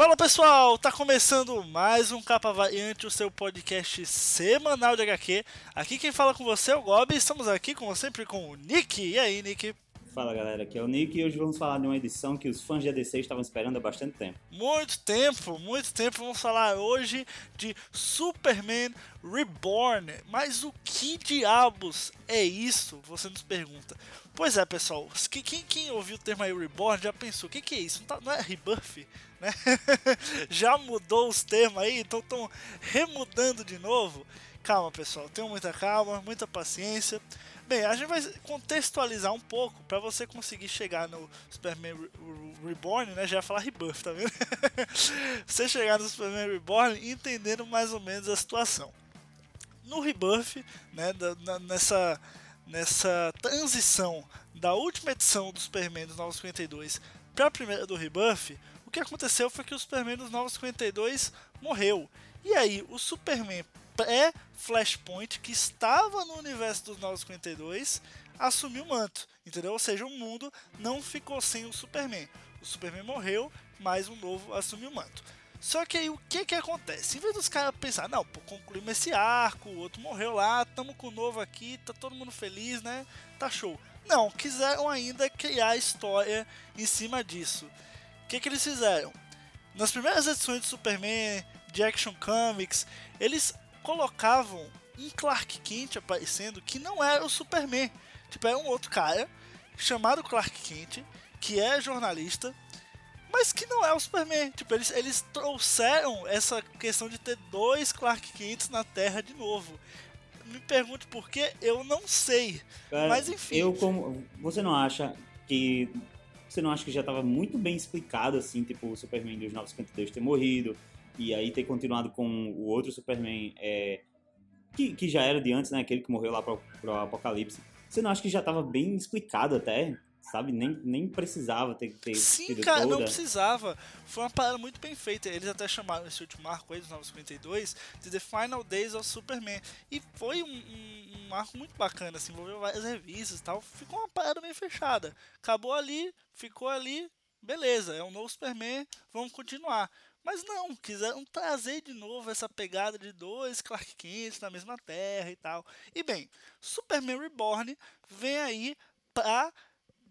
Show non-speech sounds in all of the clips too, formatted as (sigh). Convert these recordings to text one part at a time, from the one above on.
Fala pessoal, tá começando mais um Capa Variante, o seu podcast semanal de HQ. Aqui quem fala com você é o Gob, estamos aqui como sempre com o Nick. E aí, Nick? Fala galera, aqui é o Nick e hoje vamos falar de uma edição que os fãs de ADC estavam esperando há bastante tempo. Muito tempo, muito tempo. Vamos falar hoje de Superman Reborn. Mas o que diabos é isso? Você nos pergunta. Pois é, pessoal, quem, quem ouviu o termo aí Reborn já pensou: o que, que é isso? Não, tá, não é Rebirth? Né? (laughs) já mudou os termos aí, então estão remudando de novo. Calma, pessoal, tenham muita calma, muita paciência. Bem, a gente vai contextualizar um pouco para você conseguir chegar no Superman Reborn, né? Já ia falar Rebirth, tá vendo? (laughs) você chegar no Superman Reborn entendendo mais ou menos a situação. No Rebirth, né? Da, nessa, nessa transição da última edição do Superman dos Novos 52 para a primeira do Rebirth, o que aconteceu foi que o Superman dos Novos 52 morreu. E aí, o Superman pré-Flashpoint, que estava no universo dos 952, assumiu o manto, entendeu? Ou seja, o mundo não ficou sem o Superman. O Superman morreu, mas um novo assumiu o manto. Só que aí o que que acontece? Em vez dos caras pensar, não, pô, concluímos esse arco, o outro morreu lá, tamo com o novo aqui, tá todo mundo feliz, né? Tá show. Não, quiseram ainda criar história em cima disso. O que que eles fizeram? Nas primeiras edições de Superman, de Action Comics, eles colocavam um Clark Kent aparecendo que não era o Superman. Tipo, era um outro cara chamado Clark Kent, que é jornalista, mas que não é o Superman. Tipo, eles, eles trouxeram essa questão de ter dois Clark Kents na Terra de novo. Me pergunte por que, eu não sei. Cara, mas enfim. Eu como. Você não acha que. Você não acha que já estava muito bem explicado, assim, tipo, o Superman dos 952 ter morrido, e aí ter continuado com o outro Superman é, que, que já era de antes, né? Aquele que morreu lá pro, pro Apocalipse. Você não acha que já estava bem explicado até? Sabe? Nem, nem precisava ter, ter Sim, cara, toda. não precisava. Foi uma parada muito bem feita. Eles até chamaram esse último arco aí, dos 952, de The Final Days of Superman. E foi um, um, um arco muito bacana, assim, envolveu várias revistas e tal. Ficou uma parada bem fechada. Acabou ali, ficou ali, beleza, é um novo Superman, vamos continuar. Mas não, quiseram trazer de novo essa pegada de dois Clark Kent na mesma Terra e tal. E bem, Superman Reborn vem aí para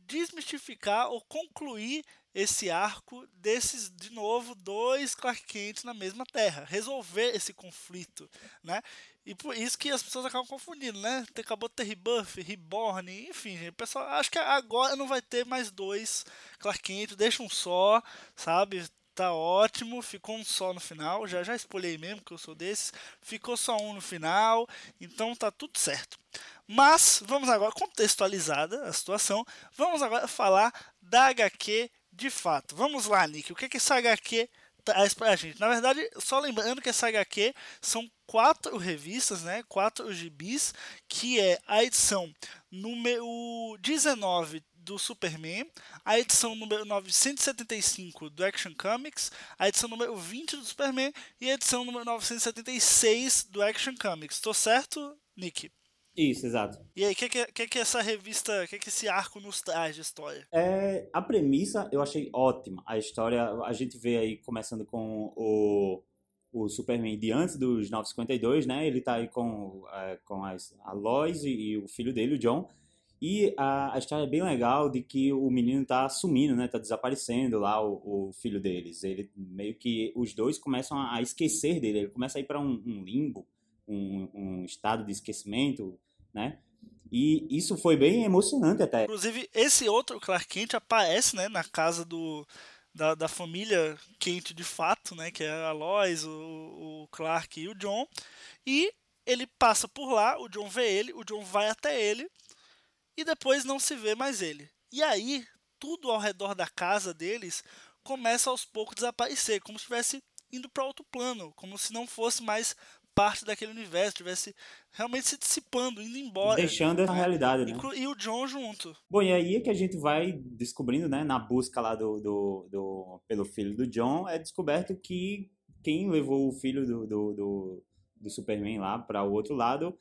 desmistificar ou concluir esse arco desses, de novo, dois Clark Kent na mesma Terra, resolver esse conflito, né? E por isso que as pessoas acabam confundindo, né? Acabou de ter Rebuff, Reborn, enfim, o pessoal acho que agora não vai ter mais dois Clark Kent, deixa um só, sabe? Tá ótimo, ficou um só no final, já já espolhei mesmo que eu sou desses, ficou só um no final, então tá tudo certo. Mas vamos agora contextualizada a situação, vamos agora falar da HQ de fato. Vamos lá, Nick, o que que essa HQ traz pra gente? Na verdade, só lembrando que essa HQ são quatro revistas, né? Quatro gibis, que é a edição número 19 do Superman, a edição número 975 do Action Comics, a edição número 20 do Superman e a edição número 976 do Action Comics. Estou certo, Nick? Isso, exato. E aí, o que, que, que, essa revista, o que, que esse arco nos traz de história? É, a premissa eu achei ótima. A história, a gente vê aí começando com o, o Superman de antes dos 952, né? Ele tá aí com, é, com as, a Lois e, e, o filho dele, o John. E a, a, história é bem legal de que o menino tá sumindo, né? Tá desaparecendo lá o, o filho deles. Ele meio que os dois começam a, a esquecer dele. Ele começa a ir para um, um, limbo, um, um, estado de esquecimento, né? E isso foi bem emocionante até. Inclusive esse outro Clark Kent aparece, né, na casa do da, da família Kent de fato, né? Que é a Lois, o, o Clark e o John. E ele passa por lá, o John vê ele, o John vai até ele e depois não se vê mais ele. E aí, tudo ao redor da casa deles começa aos poucos a desaparecer, como se estivesse indo para outro plano, como se não fosse mais parte daquele universo, estivesse realmente se dissipando, indo embora. Deixando essa realidade, né? E o John junto. Bom, e aí é que a gente vai descobrindo, né, na busca lá do, do, do pelo filho do John, é descoberto que quem levou o filho do, do, do, do Superman lá para o outro lado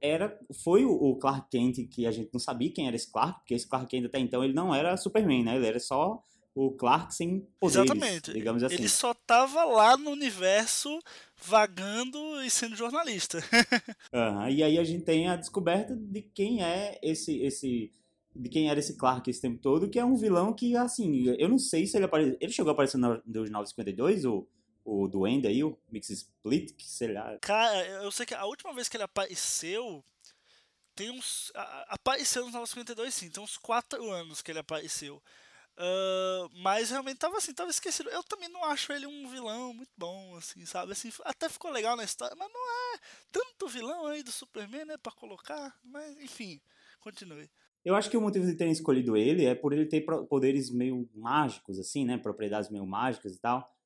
era foi o Clark Kent que a gente não sabia quem era esse Clark, porque esse Clark Kent até então ele não era Superman, né? Ele era só o Clark sem poderes, Exatamente. digamos assim. Ele só tava lá no universo vagando e sendo jornalista. (laughs) uhum. E aí a gente tem a descoberta de quem é esse esse de quem era esse Clark esse tempo todo, que é um vilão que, assim, eu não sei se ele apareceu. Ele chegou a aparecer no, nos 952, ou o Duende aí, o Mix Split, que sei lá. Cara, eu sei que a última vez que ele apareceu. Tem uns. A, apareceu nos 952, sim. Tem uns 4 anos que ele apareceu. Uh, mas realmente tava assim, tava esquecido. Eu também não acho ele um vilão muito bom, assim, sabe? Assim, até ficou legal na história, mas não é tanto vilão aí do Superman, né, pra colocar. Mas, enfim, continue. Eu acho que o motivo de terem escolhido ele é por ele ter poderes meio mágicos, assim, né? Propriedades meio mágicas e tal.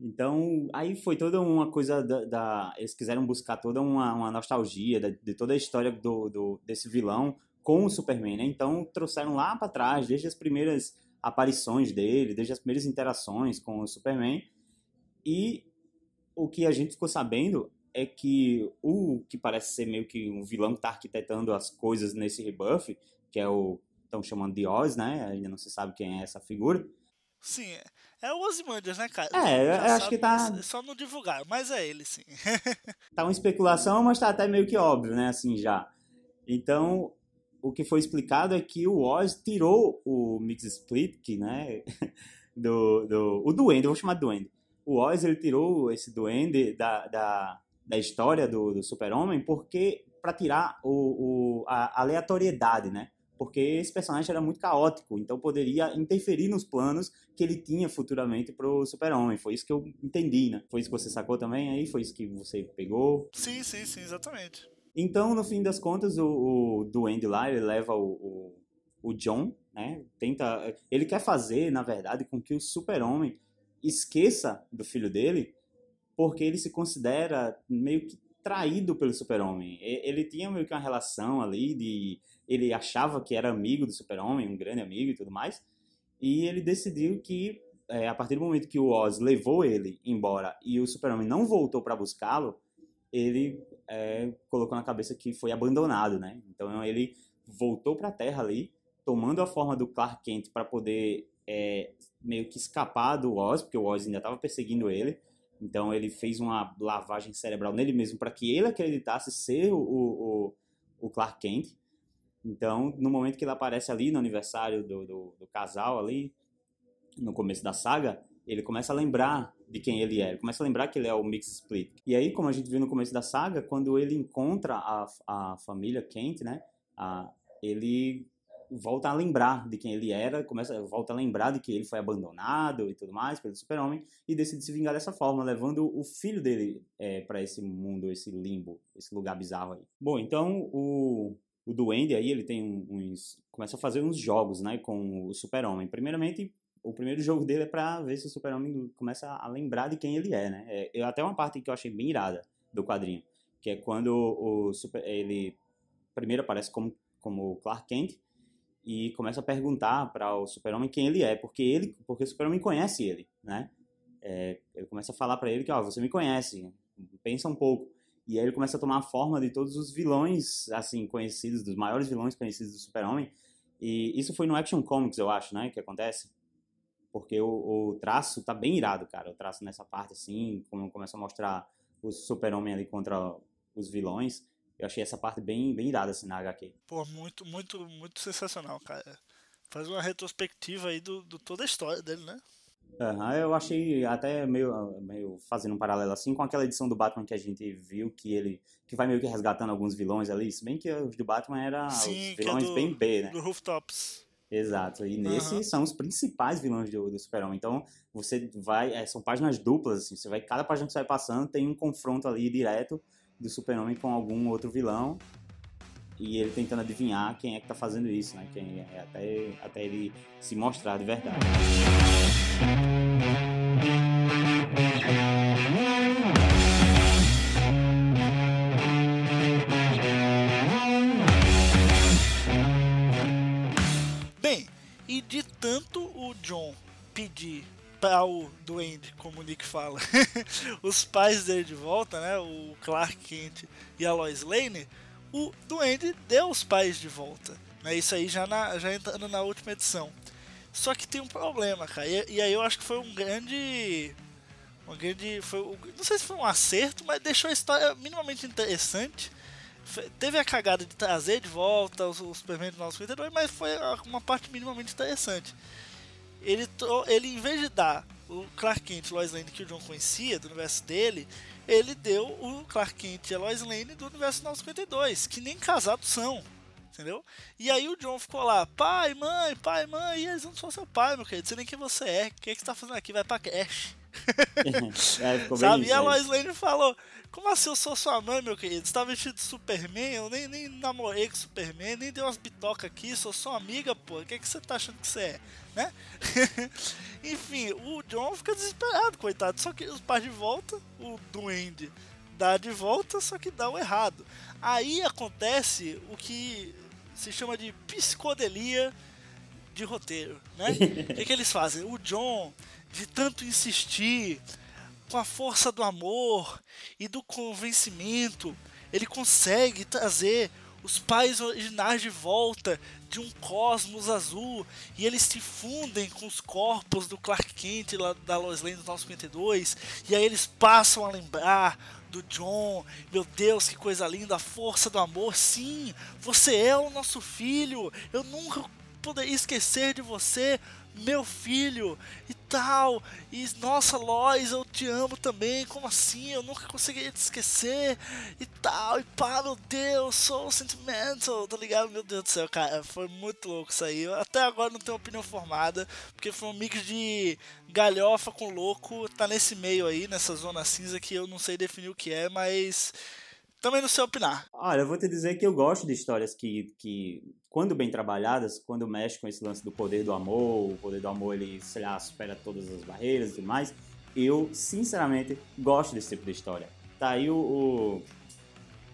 Então, aí foi toda uma coisa da. da eles quiseram buscar toda uma, uma nostalgia de, de, toda a história do, do, desse vilão com o Superman, né? Então, trouxeram lá para trás, desde as primeiras aparições dele, desde as primeiras interações com o Superman. E o que a gente ficou sabendo é que o que parece ser meio que um vilão que está arquitetando as coisas nesse rebuff, que é o estão chamando de Oz, né? Ainda não se sabe quem é essa figura. Sim, é, é o Ozymandias, né, cara? É, eu acho que tá. Só não divulgar, mas é ele, sim. (laughs) tá uma especulação, mas tá até meio que óbvio, né? Assim já. Então, o que foi explicado é que o Oz tirou o Mix Split, que, né? (laughs) do, do, o Duende, eu vou chamar de Duende. O Oz ele tirou esse Duende da, da, da história do, do Super-Homem porque para tirar o, o, a aleatoriedade, né? Porque esse personagem era muito caótico, então poderia interferir nos planos que ele tinha futuramente pro Super-Homem. Foi isso que eu entendi, né? Foi isso que você sacou também aí? Foi isso que você pegou? Sim, sim, sim, exatamente. Então, no fim das contas, o, o Duende lá, ele leva o, o, o John, né? Tenta... Ele quer fazer, na verdade, com que o Super-Homem esqueça do filho dele, porque ele se considera meio que traído pelo super-homem. Ele tinha meio que uma relação ali de... Ele achava que era amigo do super-homem, um grande amigo e tudo mais. E ele decidiu que, é, a partir do momento que o Oz levou ele embora e o super-homem não voltou para buscá-lo, ele é, colocou na cabeça que foi abandonado, né? Então ele voltou para a Terra ali, tomando a forma do Clark Kent para poder é, meio que escapar do Oz, porque o Oz ainda estava perseguindo ele. Então ele fez uma lavagem cerebral nele mesmo para que ele acreditasse ser o, o, o, Clark Kent. Então, no momento que ele aparece ali no aniversário do, do, do, casal ali, no começo da saga, ele começa a lembrar de quem ele é. Ele começa a lembrar que ele é o Mix Split. E aí, como a gente viu no começo da saga, quando ele encontra a, a família Kent, né? A, ele volta a lembrar de quem ele era, começa, volta a lembrar de que ele foi abandonado e tudo mais pelo super-homem e decide se vingar dessa forma, levando o filho dele é, para esse mundo, esse limbo, esse lugar bizarro aí. Bom, então o, o Duende aí, ele tem uns... começa a fazer uns jogos, né, com o super-homem. Primeiramente, o primeiro jogo dele é pra ver se o super-homem começa a lembrar de quem ele é, né. É, até uma parte que eu achei bem irada do quadrinho, que é quando o super, ele primeiro aparece como, como Clark Kent, e começa a perguntar para o Super-Homem quem ele é, porque ele, porque o Super-Homem conhece ele, né? É, ele começa a falar para ele que, ó, você me conhece, pensa um pouco. E aí ele começa a tomar a forma de todos os vilões, assim, conhecidos, dos maiores vilões conhecidos do Super-Homem. E isso foi no Action Comics, eu acho, né, que acontece. Porque o, o traço tá bem irado, cara. O traço nessa parte, assim, como começa a mostrar o Super-Homem ali contra os vilões. Eu achei essa parte bem, bem irada assim na HQ. Pô, muito, muito, muito sensacional, cara. Faz uma retrospectiva aí do, do toda a história dele, né? Uhum, eu achei até meio, meio fazendo um paralelo assim com aquela edição do Batman que a gente viu que ele que vai meio que resgatando alguns vilões ali, se bem que os do Batman eram Sim, os é vilões é do, bem B, né? Do Rooftops. Exato, e nesse uhum. são os principais vilões do, do Super-Homem. Então, você vai, é, são páginas duplas, assim, você vai, cada página que você vai passando tem um confronto ali direto do Super-Homem com algum outro vilão e ele tentando adivinhar quem é que tá fazendo isso, né? Quem é, até, até ele se mostrar de verdade. Bem, e de tanto o John pedir para o Duende, como o Nick fala, (laughs) os pais dele de volta, né? O Clark Kent e a Lois Lane, o Duende deu os pais de volta. Né, isso aí já, na, já entrando na última edição. Só que tem um problema, cara. E, e aí eu acho que foi um grande. Um grande. Foi, não sei se foi um acerto, mas deixou a história minimamente interessante. Teve a cagada de trazer de volta os, os Superman do 952, mas foi uma parte minimamente interessante. Ele, ele, em vez de dar o Clark Kent Lois Lane que o John conhecia do universo dele, ele deu o Clark Kent e a Lois Lane do universo 952, que nem casados são entendeu? E aí o John ficou lá, pai, mãe, pai, mãe, e eles não são seu pai, meu querido, você nem quem você é, o que, é que você tá fazendo aqui? Vai pra cash. (laughs) é, Sabe? E a Lois Lane falou, como assim eu sou sua mãe, meu querido? Você tá vestido de Superman? Eu nem, nem namorei com Superman, nem dei umas bitocas aqui, sou sua amiga, pô. O que, é que você tá achando que você é? Né? (laughs) Enfim, o John fica desesperado, coitado. Só que os pais de volta, o Duende dá de volta, só que dá o errado. Aí acontece o que se chama de psicodelia de roteiro, né? (laughs) o que, que eles fazem? O John, de tanto insistir, com a força do amor e do convencimento, ele consegue trazer os pais originais de volta de um cosmos azul e eles se fundem com os corpos do Clark Kent lá da Lois Lane do 952 e aí eles passam a lembrar do John. Meu Deus, que coisa linda, a força do amor. Sim, você é o nosso filho. Eu nunca poderia esquecer de você meu filho e tal. E nossa, Lois, eu te amo também. Como assim? Eu nunca conseguiria te esquecer e tal. E pá, meu Deus, sou sentimental, tá ligado? Meu Deus do céu, cara, foi muito louco isso aí. Eu até agora não tenho opinião formada, porque foi um mix de galhofa com louco. Tá nesse meio aí, nessa zona cinza que eu não sei definir o que é, mas também não sei opinar. Olha, eu vou te dizer que eu gosto de histórias que, que quando bem trabalhadas, quando mexe com esse lance do poder do amor, o poder do amor ele, sei lá, supera todas as barreiras e tudo mais, eu, sinceramente, gosto desse tipo de história. Tá aí o, o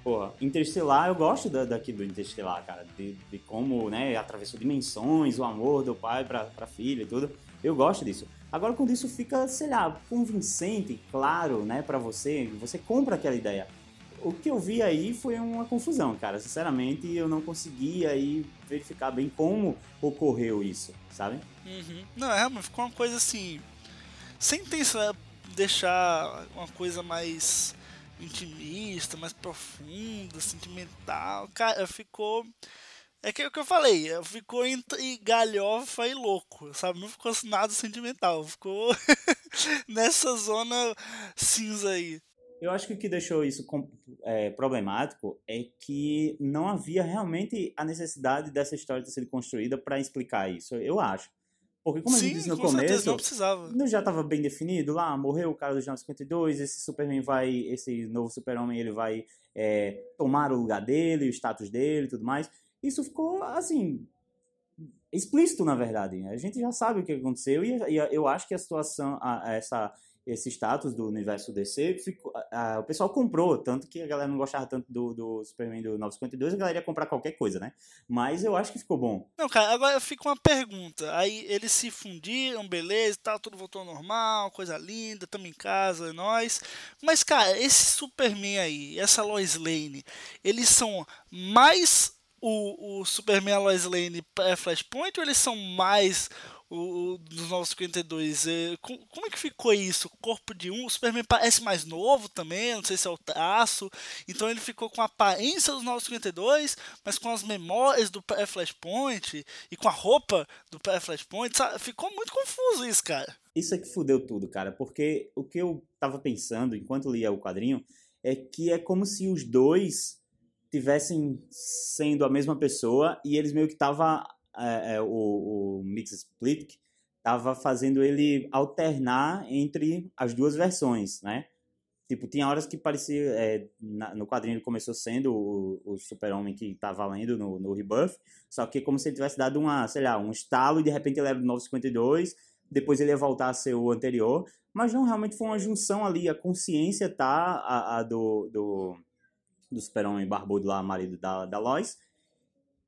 Porra, Interstellar, eu gosto da, daqui do Interstellar, cara, de, de como, né, atravessou dimensões, o amor do pai pra, pra filha e tudo. Eu gosto disso. Agora, quando isso fica, sei lá, convincente, claro, né, pra você, você compra aquela ideia o que eu vi aí foi uma confusão, cara. Sinceramente, eu não consegui aí verificar bem como ocorreu isso, sabe? Uhum. Não, é, mas ficou uma coisa assim. Sem intenção deixar uma coisa mais intimista, mais profunda, sentimental. Cara, ficou. É que é o que eu falei, ficou entre galhofa e louco, sabe? Não ficou nada sentimental, ficou (laughs) nessa zona cinza aí. Eu acho que o que deixou isso é, problemático é que não havia realmente a necessidade dessa história ter sido construída para explicar isso. Eu acho. Porque, como Sim, a gente disse no começo, não precisava. já estava bem definido lá, morreu o cara do 952, esse Superman vai, esse novo Super-Homem, ele vai é, tomar o lugar dele, o status dele e tudo mais. Isso ficou, assim, explícito, na verdade. A gente já sabe o que aconteceu e, e eu acho que a situação, a, essa esse status do universo DC, ficou, a, a, o pessoal comprou, tanto que a galera não gostava tanto do, do Superman do 952, a galera ia comprar qualquer coisa, né? Mas eu acho que ficou bom. Não, cara, agora fica uma pergunta. Aí eles se fundiram, beleza, tal, tudo voltou ao normal, coisa linda, estamos em casa, é nós. Mas, cara, esse Superman aí, essa Lois Lane, eles são mais o, o Superman Lois Lane é Flashpoint ou eles são mais o, dos Novos 52. É, como, como é que ficou isso? O corpo de um, o Superman parece mais novo também, não sei se é o traço. Então ele ficou com a aparência dos Novos 52, mas com as memórias do pré-Flashpoint e com a roupa do pré-Flashpoint. Ficou muito confuso isso, cara. Isso é que fudeu tudo, cara, porque o que eu tava pensando enquanto lia o quadrinho é que é como se os dois tivessem sendo a mesma pessoa e eles meio que tava é, é, o, o Mix Split estava fazendo ele alternar entre as duas versões, né? Tipo, tinha horas que parecia. É, na, no quadrinho ele começou sendo o, o super-homem que tá valendo no, no Rebuff, só que como se ele tivesse dado uma, sei lá, um estalo e de repente ele era do 952, depois ele ia voltar a ser o anterior, mas não, realmente foi uma junção ali, a consciência tá a, a do, do, do super-homem barbudo lá, marido da, da Lois,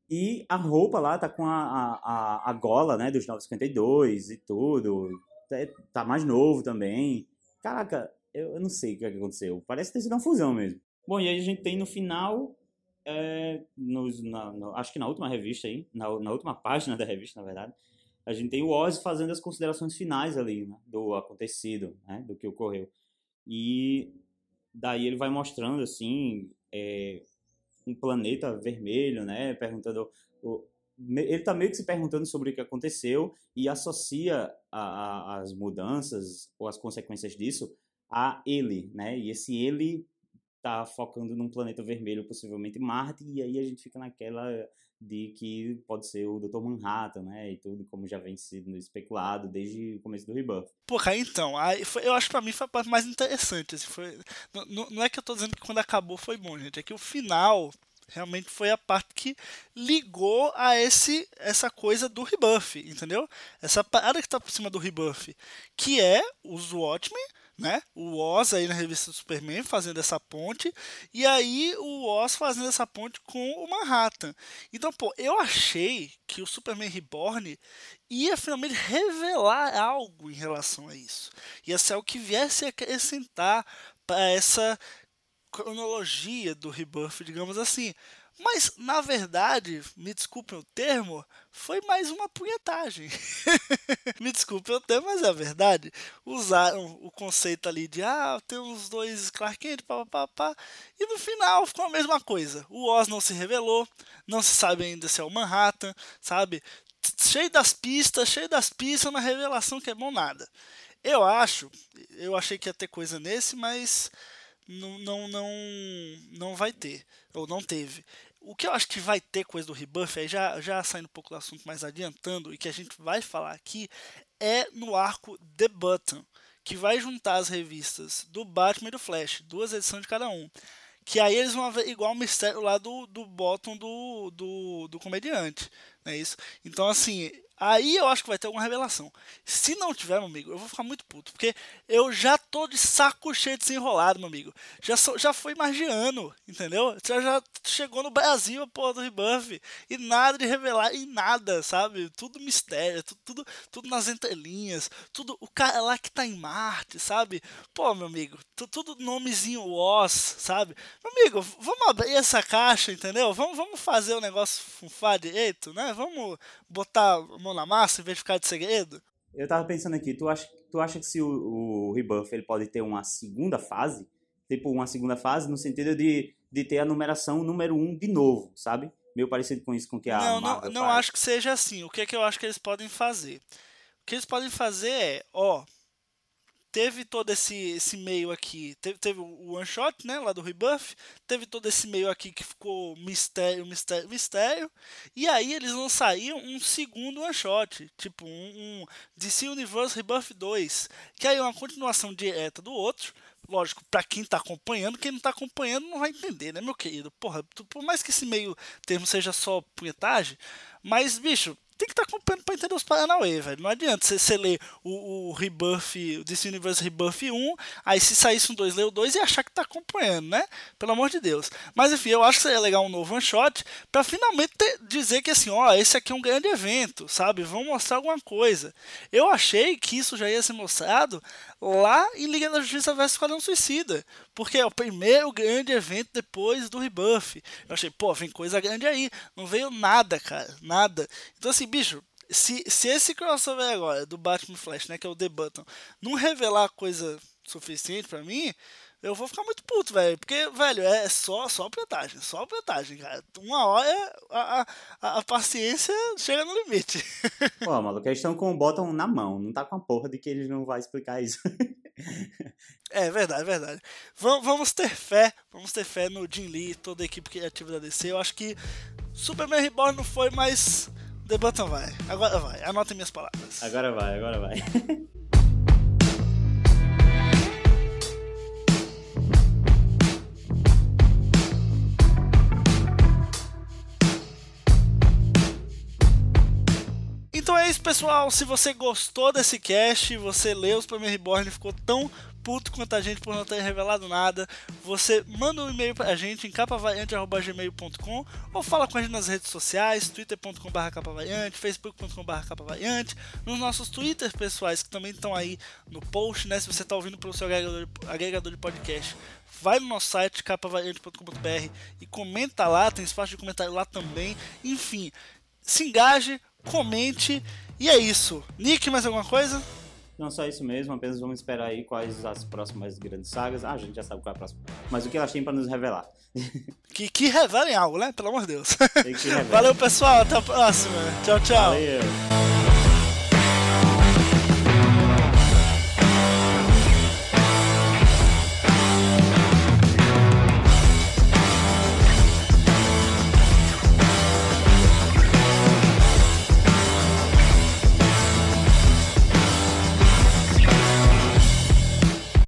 e a roupa lá tá com a, a, a gola, né, dos 952 e tudo. É, tá mais novo também. Caraca, eu, eu não sei o que, é que aconteceu. Parece ter sido uma fusão mesmo. Bom, e aí a gente tem no final, é, nos, na, acho que na última revista aí, na, na última página da revista, na verdade, a gente tem o Oz fazendo as considerações finais ali, né, do acontecido, né, do que ocorreu. E daí ele vai mostrando, assim, é, um planeta vermelho, né, perguntando... Ele está meio que se perguntando sobre o que aconteceu e associa a, a, as mudanças ou as consequências disso a ele, né? E esse ele tá focando num planeta vermelho, possivelmente Marte, e aí a gente fica naquela de que pode ser o Dr. Manhattan, né? E tudo como já vem sendo especulado desde o começo do Rebuff. Pô, então, aí foi, eu acho pra mim foi a parte mais interessante. Assim, foi, não, não é que eu tô dizendo que quando acabou foi bom, gente, é que o final realmente foi a parte que ligou a esse essa coisa do rebuff, entendeu? Essa parada que tá por cima do rebuff, que é os Watchmen né? O Oz aí na revista do Superman fazendo essa ponte e aí o Oz fazendo essa ponte com o Manhattan. Então, pô, eu achei que o Superman Reborn ia finalmente revelar algo em relação a isso. Ia ser algo que viesse a acrescentar para essa cronologia do Rebirth, digamos assim. Mas, na verdade, me desculpem o termo, foi mais uma punhetagem. (laughs) me desculpem o termo, mas é a verdade. Usaram o conceito ali de, ah, tem uns dois Clark Kent, papapá, e no final ficou a mesma coisa. O Oz não se revelou, não se sabe ainda se é o Manhattan, sabe? Cheio das pistas, cheio das pistas, uma revelação que é bom nada. Eu acho, eu achei que ia ter coisa nesse, mas não, não, não, não vai ter, ou não teve. O que eu acho que vai ter coisa do rebuff, aí já, já saindo um pouco do assunto, mas adiantando, e que a gente vai falar aqui, é no arco The Button, que vai juntar as revistas do Batman e do Flash, duas edições de cada um. Que aí eles vão ver igual o mistério lá do, do bottom do, do, do comediante. Não é isso? Então, assim, Aí eu acho que vai ter alguma revelação. Se não tiver, meu amigo, eu vou ficar muito puto. Porque eu já tô de saco cheio desenrolado, meu amigo. Já, sou, já foi mais de ano, entendeu? Já, já chegou no Brasil a porra do rebuff. E nada de revelar, e nada, sabe? Tudo mistério, tudo, tudo, tudo nas entrelinhas. Tudo, o cara lá que tá em Marte, sabe? Pô, meu amigo, tudo nomezinho Oz, sabe? Meu amigo, vamos abrir essa caixa, entendeu? Vamos, vamos fazer o negócio funfar direito, né? Vamos botar mão na massa em vez de ficar de segredo? Eu tava pensando aqui, tu acha, tu acha que se o, o Rebuff ele pode ter uma segunda fase, tipo uma segunda fase no sentido de, de ter a numeração número 1 um de novo, sabe? Meio parecido com isso com que a Não, Marvel não, não acho que seja assim. O que é que eu acho que eles podem fazer? O que eles podem fazer é, ó, teve todo esse, esse meio aqui, teve, teve o one shot, né, lá do rebuff, teve todo esse meio aqui que ficou mistério, mistério, mistério, e aí eles lançariam um segundo one shot, tipo um, um DC Universe Rebuff 2, que aí é uma continuação direta do outro, lógico, para quem tá acompanhando, quem não tá acompanhando não vai entender, né, meu querido? Porra, por mais que esse meio termo seja só punhetagem, mas, bicho, tem que estar tá para entender os Paranauê, velho. Não adianta você, ler o, o Rebuff, o DC Universe Rebuff 1, aí se saísse um 2, ler o 2 e achar que tá acompanhando, né? Pelo amor de Deus. Mas enfim, eu acho que seria legal um novo one shot para finalmente ter, dizer que assim, ó, esse aqui é um grande evento, sabe? Vão mostrar alguma coisa. Eu achei que isso já ia ser mostrado lá em Liga da Justiça vs Esquadrão Suicida, porque é o primeiro grande evento depois do Rebuff. Eu achei, pô, vem coisa grande aí. Não veio nada, cara, nada. Então assim, bicho, se, se esse crossover agora do Batman Flash, né, que é o The Button, não revelar coisa suficiente para mim, eu vou ficar muito puto, velho. Porque, velho, é só, só apretagem, só apretagem, cara. Uma hora a, a, a paciência chega no limite. (laughs) Pô, maluco, eles estão com o bottom na mão, não tá com a porra de que eles não vão explicar isso. é verdade, é verdade. Vamos, vamos ter fé, vamos ter fé no Jim Lee, toda a equipe criativa da DC. Eu acho que Superman Reborn não foi, mas The Button vai. Agora vai, anotem minhas palavras. Agora vai, agora vai. (laughs) pessoal. Se você gostou desse cast, você leu os Premier Reborn e ficou tão puto quanto a gente por não ter revelado nada, você manda um e-mail pra gente em capavariante.gmail.com ou fala com a gente nas redes sociais, twitter.com.br capavariante, facebook.com.br capavariante, nos nossos twitters pessoais que também estão aí no post, né? Se você está ouvindo pelo seu agregador, agregador de podcast, vai no nosso site capavariante.com.br e comenta lá, tem espaço de comentário lá também. Enfim, se engaje, comente. E é isso. Nick, mais alguma coisa? Não só isso mesmo, apenas vamos esperar aí quais as próximas grandes sagas. Ah, a gente já sabe qual é a próxima. Mas o que elas têm para nos revelar. (laughs) Que, que revelem algo, né? Pelo amor de Deus. Valeu, pessoal. Até a próxima. Tchau, tchau. Valeu.